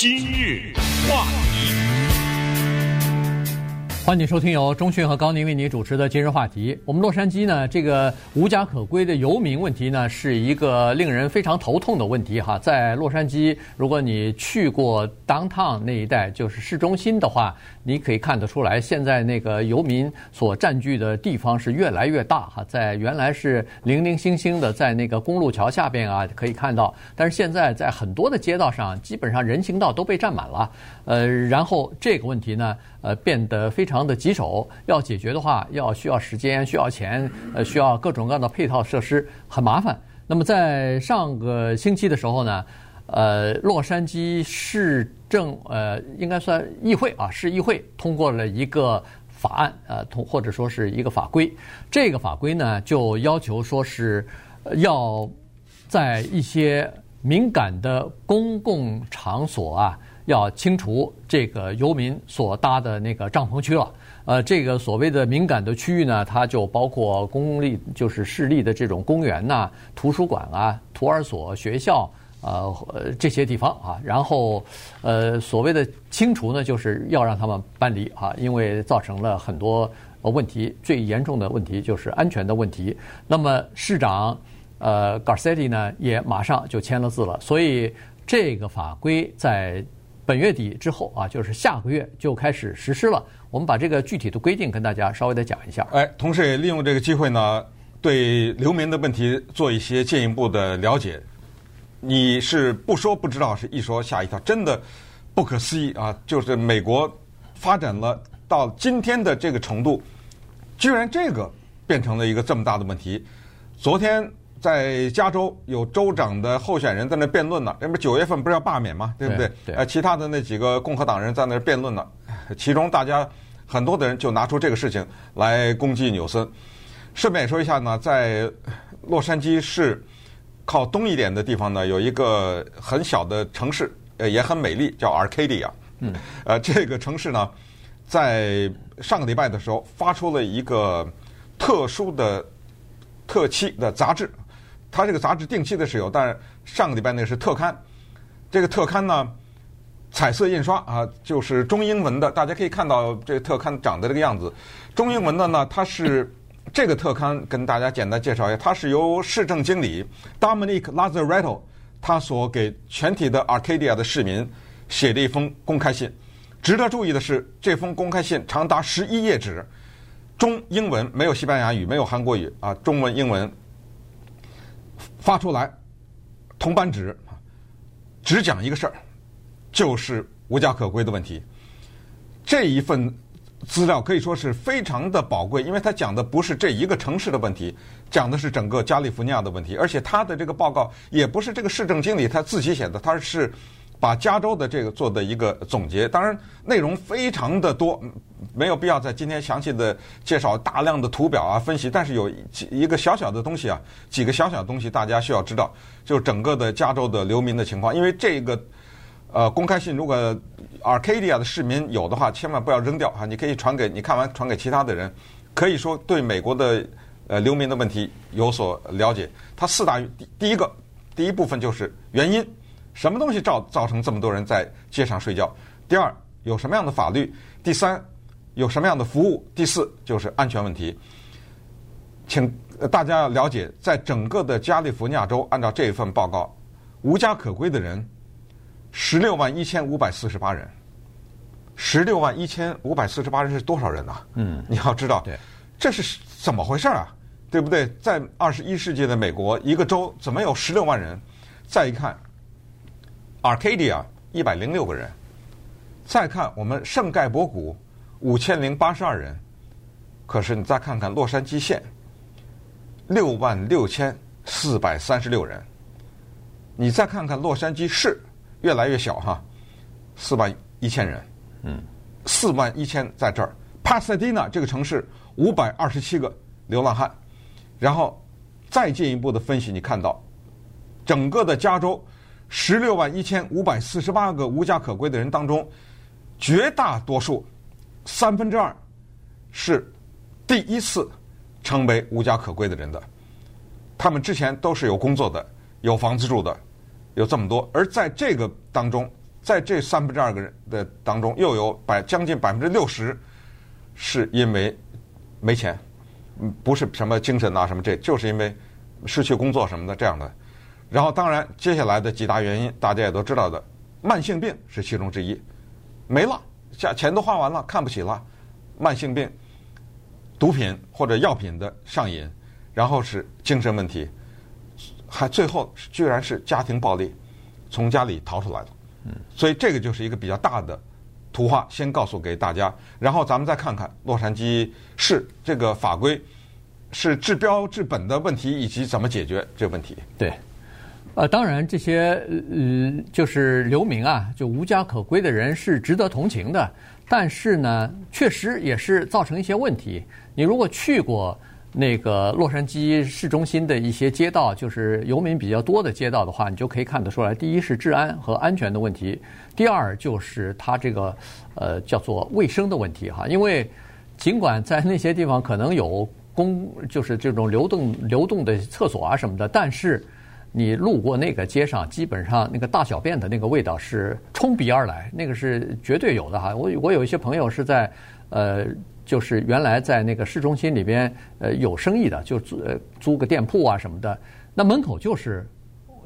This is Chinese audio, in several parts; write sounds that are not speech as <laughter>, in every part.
今日话题。欢迎收听由中讯和高宁为你主持的今日话题。我们洛杉矶呢，这个无家可归的游民问题呢，是一个令人非常头痛的问题哈。在洛杉矶，如果你去过 downtown 那一带，就是市中心的话，你可以看得出来，现在那个游民所占据的地方是越来越大哈。在原来是零零星星的，在那个公路桥下边啊可以看到，但是现在在很多的街道上，基本上人行道都被占满了。呃，然后这个问题呢，呃，变得非常。的棘手，要解决的话，要需要时间，需要钱，呃，需要各种各样的配套设施，很麻烦。那么在上个星期的时候呢，呃，洛杉矶市政呃，应该算议会啊，市议会通过了一个法案，呃，通或者说是一个法规。这个法规呢，就要求说是要在一些敏感的公共场所啊。要清除这个游民所搭的那个帐篷区了。呃，这个所谓的敏感的区域呢，它就包括公立，就是市立的这种公园呐、图书馆啊、托儿所、学校，呃，这些地方啊。然后，呃，所谓的清除呢，就是要让他们搬离啊，因为造成了很多问题。最严重的问题就是安全的问题。那么，市长呃 Garcetti 呢，也马上就签了字了。所以，这个法规在。本月底之后啊，就是下个月就开始实施了。我们把这个具体的规定跟大家稍微的讲一下。哎，同时也利用这个机会呢，对流民的问题做一些进一步的了解。你是不说不知道，是一说吓一跳，真的不可思议啊！就是美国发展了到今天的这个程度，居然这个变成了一个这么大的问题。昨天。在加州有州长的候选人在那辩论呢，那不九月份不是要罢免吗？对不对？对。呃，其他的那几个共和党人在那辩论呢，其中大家很多的人就拿出这个事情来攻击纽森。顺便说一下呢，在洛杉矶市靠东一点的地方呢，有一个很小的城市，呃，也很美丽，叫 Arcadia。嗯。呃，这个城市呢，在上个礼拜的时候发出了一个特殊的特期的杂志。它这个杂志定期的是有，但是上个礼拜那是特刊。这个特刊呢，彩色印刷啊，就是中英文的，大家可以看到这个特刊长得这个样子。中英文的呢，它是这个特刊跟大家简单介绍一下，它是由市政经理 Dominic Lazaretto 他所给全体的 Arcadia 的市民写的一封公开信。值得注意的是，这封公开信长达十一页纸，中英文没有西班牙语，没有韩国语啊，中文英文。发出来，铜版纸，只讲一个事儿，就是无家可归的问题。这一份资料可以说是非常的宝贵，因为他讲的不是这一个城市的问题，讲的是整个加利福尼亚的问题。而且他的这个报告也不是这个市政经理他自己写的，他是。把加州的这个做的一个总结，当然内容非常的多，没有必要在今天详细的介绍大量的图表啊分析。但是有几一个小小的东西啊，几个小小的东西大家需要知道，就是整个的加州的流民的情况。因为这个呃公开信，如果 Arcadia 的市民有的话，千万不要扔掉哈，你可以传给你看完传给其他的人，可以说对美国的呃流民的问题有所了解。它四大第第一个第一部分就是原因。什么东西造造成这么多人在街上睡觉？第二，有什么样的法律？第三，有什么样的服务？第四，就是安全问题。请大家要了解，在整个的加利福尼亚州，按照这份报告，无家可归的人十六万一千五百四十八人。十六万一千五百四十八人是多少人呢？嗯，你要知道，对，这是怎么回事啊？对不对？在二十一世纪的美国，一个州怎么有十六万人？再一看。Arcadia 一百零六个人，再看我们圣盖博谷五千零八十二人，可是你再看看洛杉矶县六万六千四百三十六人，你再看看洛杉矶市越来越小哈，四万一千人，嗯，四万一千在这儿。帕萨迪纳这个城市五百二十七个流浪汉，然后再进一步的分析，你看到整个的加州。十六万一千五百四十八个无家可归的人当中，绝大多数，三分之二，是第一次成为无家可归的人的。他们之前都是有工作的，有房子住的，有这么多。而在这个当中，在这三分之二个人的当中，又有百将近百分之六十是因为没钱，不是什么精神啊什么这，就是因为失去工作什么的这样的。然后当然接下来的几大原因大家也都知道的，慢性病是其中之一，没了，价钱都花完了，看不起了，慢性病、毒品或者药品的上瘾，然后是精神问题，还最后居然是家庭暴力，从家里逃出来的。所以这个就是一个比较大的图画，先告诉给大家，然后咱们再看看洛杉矶市这个法规是治标治本的问题，以及怎么解决这个问题。对，呃，当然这些呃就是流民啊，就无家可归的人是值得同情的，但是呢，确实也是造成一些问题。你如果去过。那个洛杉矶市中心的一些街道，就是游民比较多的街道的话，你就可以看得出来。第一是治安和安全的问题，第二就是它这个呃叫做卫生的问题哈。因为尽管在那些地方可能有公，就是这种流动流动的厕所啊什么的，但是你路过那个街上，基本上那个大小便的那个味道是冲鼻而来，那个是绝对有的哈。我我有一些朋友是在呃。就是原来在那个市中心里边，呃，有生意的，就租呃租个店铺啊什么的，那门口就是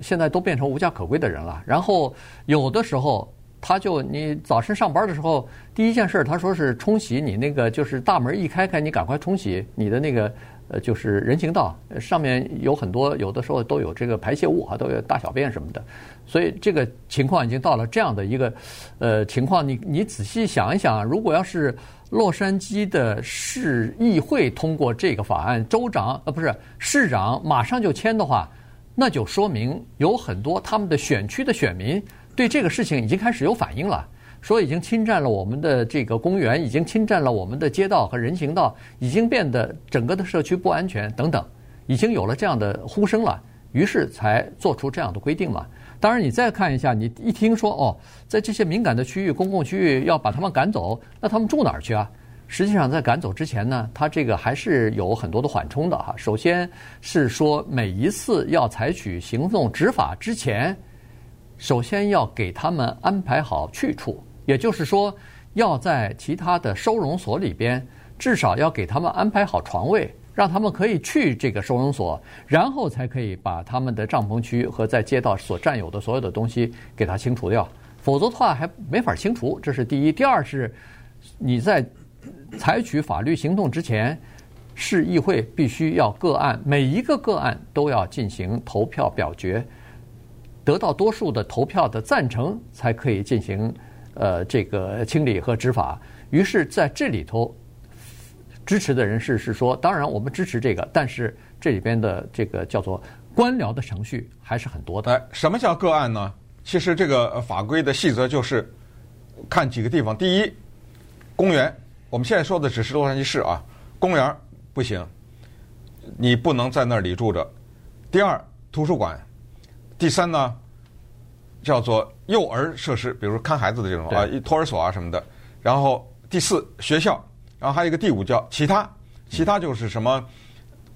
现在都变成无家可归的人了。然后有的时候，他就你早晨上班的时候，第一件事他说是冲洗你那个，就是大门一开开，你赶快冲洗你的那个，呃，就是人行道上面有很多，有的时候都有这个排泄物啊，都有大小便什么的。所以这个情况已经到了这样的一个呃情况。你你仔细想一想，如果要是。洛杉矶的市议会通过这个法案，州长呃不是市长马上就签的话，那就说明有很多他们的选区的选民对这个事情已经开始有反应了，说已经侵占了我们的这个公园，已经侵占了我们的街道和人行道，已经变得整个的社区不安全等等，已经有了这样的呼声了，于是才做出这样的规定嘛。当然，你再看一下，你一听说哦，在这些敏感的区域、公共区域要把他们赶走，那他们住哪儿去啊？实际上，在赶走之前呢，他这个还是有很多的缓冲的哈。首先是说，每一次要采取行动执法之前，首先要给他们安排好去处，也就是说，要在其他的收容所里边，至少要给他们安排好床位。让他们可以去这个收容所，然后才可以把他们的帐篷区和在街道所占有的所有的东西给它清除掉，否则的话还没法清除。这是第一。第二是，你在采取法律行动之前，市议会必须要个案，每一个个案都要进行投票表决，得到多数的投票的赞成，才可以进行呃这个清理和执法。于是，在这里头。支持的人士是说，当然我们支持这个，但是这里边的这个叫做官僚的程序还是很多的。哎，什么叫个案呢？其实这个法规的细则就是看几个地方。第一，公园，我们现在说的只是洛杉矶市啊，公园不行，你不能在那里住着。第二，图书馆。第三呢，叫做幼儿设施，比如看孩子的这种啊，托儿所啊什么的。然后第四，学校。然后还有一个第五叫其他，其他就是什么，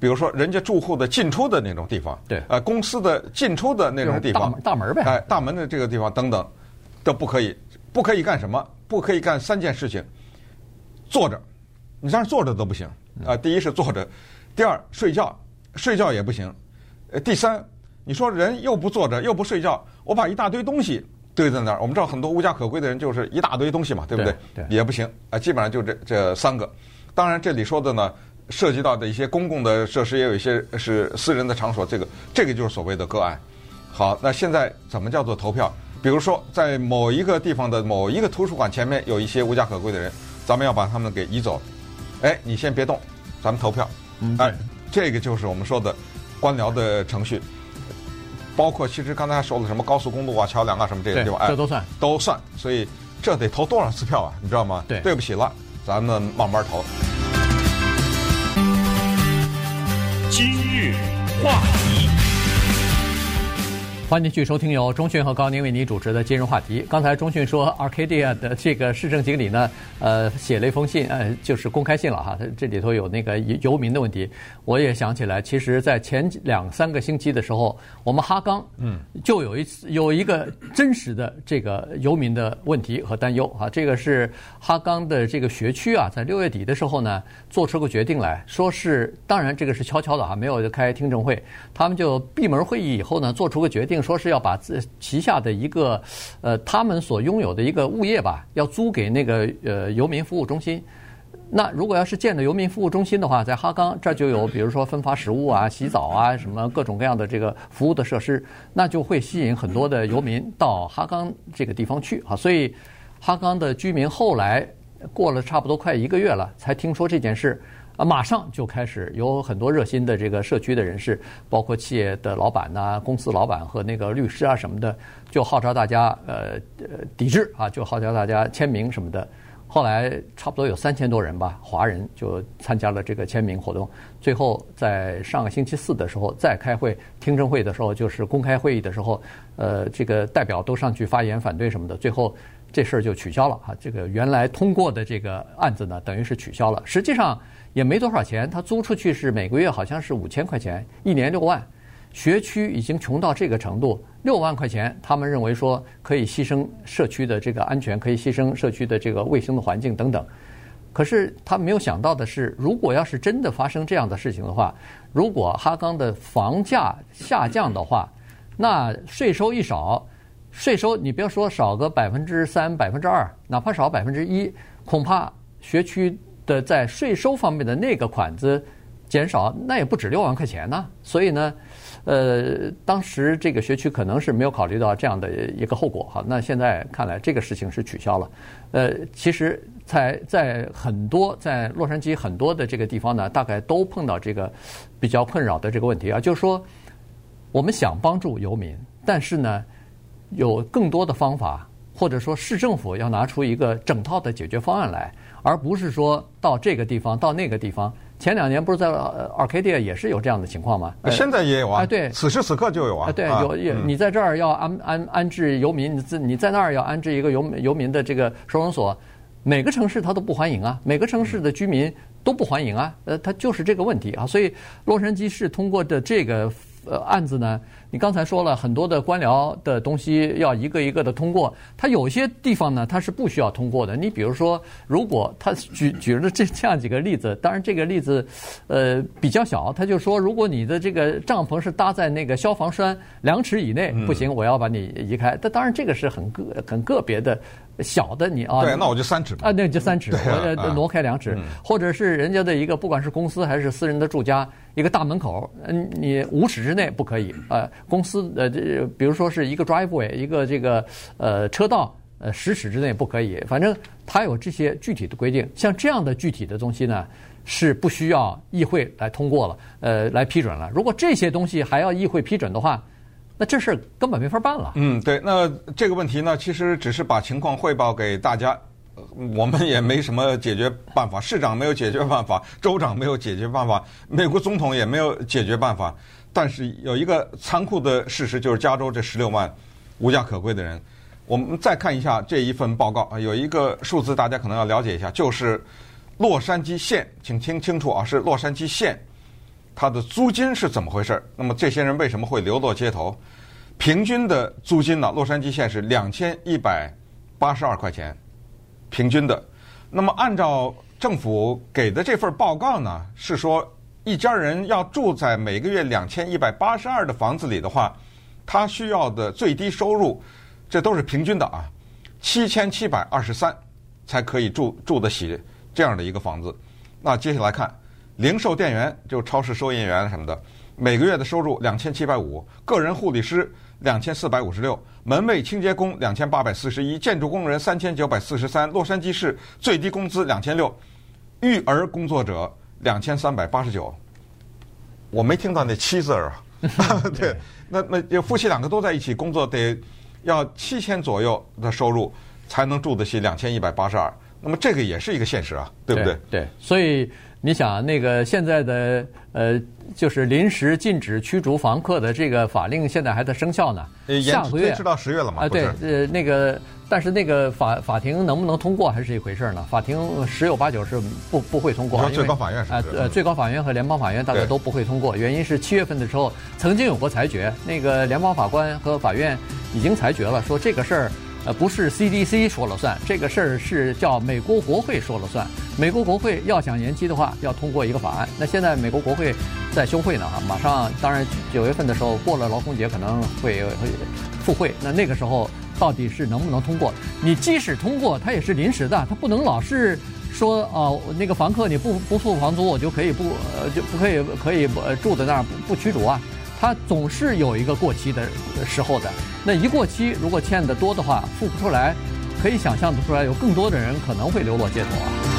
比如说人家住户的进出的那种地方，对，呃，公司的进出的那种地方，大门呗，哎，大门的这个地方等等，都不可以，不可以干什么？不可以干三件事情，坐着，你让坐着都不行啊。第一是坐着，第二睡觉，睡觉也不行，呃，第三，你说人又不坐着又不睡觉，我把一大堆东西。堆在那儿，我们知道很多无家可归的人就是一大堆东西嘛，对不对？对，也不行啊，基本上就这这三个。当然，这里说的呢，涉及到的一些公共的设施，也有一些是私人的场所，这个这个就是所谓的个案。好，那现在怎么叫做投票？比如说，在某一个地方的某一个图书馆前面有一些无家可归的人，咱们要把他们给移走。哎，你先别动，咱们投票。哎，这个就是我们说的官僚的程序。包括其实刚才还说了什么高速公路啊、桥梁啊什么这些地方，哎，这都算都算，所以这得投多少次票啊？你知道吗？对，对不起了，咱们慢慢投。今日话题，欢迎继续收听由中讯和高宁为您主持的今日话题。刚才中讯说，Arcadia 的这个市政经理呢，呃，写了一封信，呃，就是公开信了哈。这里头有那个游民的问题，我也想起来，其实，在前两三个星期的时候，我们哈冈嗯就有一次有一个真实的这个游民的问题和担忧啊。这个是哈冈的这个学区啊，在六月底的时候呢，做出个决定来说是，当然这个是悄悄的哈，没有开听证会，他们就闭门会议以后呢，做出个决定。说是要把自旗下的一个呃，他们所拥有的一个物业吧，要租给那个呃游民服务中心。那如果要是建了游民服务中心的话，在哈冈这就有比如说分发食物啊、洗澡啊什么各种各样的这个服务的设施，那就会吸引很多的游民到哈冈这个地方去啊。所以哈冈的居民后来过了差不多快一个月了，才听说这件事。啊，马上就开始有很多热心的这个社区的人士，包括企业的老板呐、公司老板和那个律师啊什么的，就号召大家呃呃抵制啊，就号召大家签名什么的。后来差不多有三千多人吧，华人就参加了这个签名活动。最后在上个星期四的时候再开会听证会的时候，就是公开会议的时候，呃，这个代表都上去发言反对什么的，最后这事儿就取消了啊。这个原来通过的这个案子呢，等于是取消了。实际上。也没多少钱，他租出去是每个月好像是五千块钱，一年六万。学区已经穷到这个程度，六万块钱，他们认为说可以牺牲社区的这个安全，可以牺牲社区的这个卫生的环境等等。可是他没有想到的是，如果要是真的发生这样的事情的话，如果哈刚的房价下降的话，那税收一少，税收你别说少个百分之三、百分之二，哪怕少百分之一，恐怕学区。的在税收方面的那个款子减少，那也不止六万块钱呢。所以呢，呃，当时这个学区可能是没有考虑到这样的一个后果哈。那现在看来，这个事情是取消了。呃，其实在在很多在洛杉矶很多的这个地方呢，大概都碰到这个比较困扰的这个问题啊，就是说我们想帮助游民，但是呢，有更多的方法，或者说市政府要拿出一个整套的解决方案来。而不是说到这个地方，到那个地方。前两年不是在 Arcadia 也是有这样的情况吗？现在也有啊。对，此时此刻就有啊。对，有有。你在这儿要安安安置游民，你在你在那儿要安置一个游游民的这个收容所，每个城市他都不欢迎啊，每个城市的居民都不欢迎啊。呃，他就是这个问题啊。所以洛杉矶市通过的这个呃案子呢。你刚才说了很多的官僚的东西要一个一个的通过，它有些地方呢，它是不需要通过的。你比如说，如果他举 <laughs> 举了这这样几个例子，当然这个例子呃比较小，他就说，如果你的这个帐篷是搭在那个消防栓两尺以内，不行，我要把你移开。但当然这个是很个很个别的小的你啊。对，那我就三尺啊，那就三尺，我挪开两尺，或者是人家的一个不管是公司还是私人的住家。一个大门口，嗯，你五尺之内不可以。呃，公司呃，这比如说是一个 driveway，一个这个呃车道，呃，十尺之内不可以。反正它有这些具体的规定。像这样的具体的东西呢，是不需要议会来通过了，呃，来批准了。如果这些东西还要议会批准的话，那这事儿根本没法办了。嗯，对。那这个问题呢，其实只是把情况汇报给大家。我们也没什么解决办法，市长没有解决办法，州长没有解决办法，美国总统也没有解决办法。但是有一个残酷的事实，就是加州这十六万无家可归的人。我们再看一下这一份报告啊，有一个数字大家可能要了解一下，就是洛杉矶县，请听清楚啊，是洛杉矶县，它的租金是怎么回事？那么这些人为什么会流落街头？平均的租金呢？洛杉矶县是两千一百八十二块钱。平均的，那么按照政府给的这份报告呢，是说一家人要住在每个月两千一百八十二的房子里的话，他需要的最低收入，这都是平均的啊，七千七百二十三才可以住住得起这样的一个房子。那接下来看，零售店员就超市收银员什么的，每个月的收入两千七百五，个人护理师。两千四百五十六，门卫清洁工两千八百四十一，建筑工人三千九百四十三，洛杉矶市最低工资两千六，育儿工作者两千三百八十九。我没听到那七字儿啊，<laughs> 对，那那夫妻两个都在一起工作，得要七千左右的收入才能住得起两千一百八十二。那么这个也是一个现实啊，对不对？对，对，所以。你想那个现在的呃，就是临时禁止驱逐房客的这个法令，现在还在生效呢。下个月延迟到十月了嘛？啊，对，呃，那个，但是那个法法庭能不能通过还是一回事呢？法庭十有八九是不不会通过。最高法院是？啊，呃，最高法院和联邦法院大概都不会通过。原因是七月份的时候曾经有过裁决，那个联邦法官和法院已经裁决了，说这个事儿。呃，不是 CDC 说了算，这个事儿是叫美国国会说了算。美国国会要想延期的话，要通过一个法案。那现在美国国会在休会呢，啊，马上，当然九月份的时候过了劳工节可能会会复会。那那个时候到底是能不能通过？你即使通过，它也是临时的，它不能老是说哦，那个房客你不不付房租，我就可以不呃就不可以可以住在那儿不不驱逐啊。它总是有一个过期的时候的，那一过期，如果欠的多的话，付不出来，可以想象的出来，有更多的人可能会流落街头啊。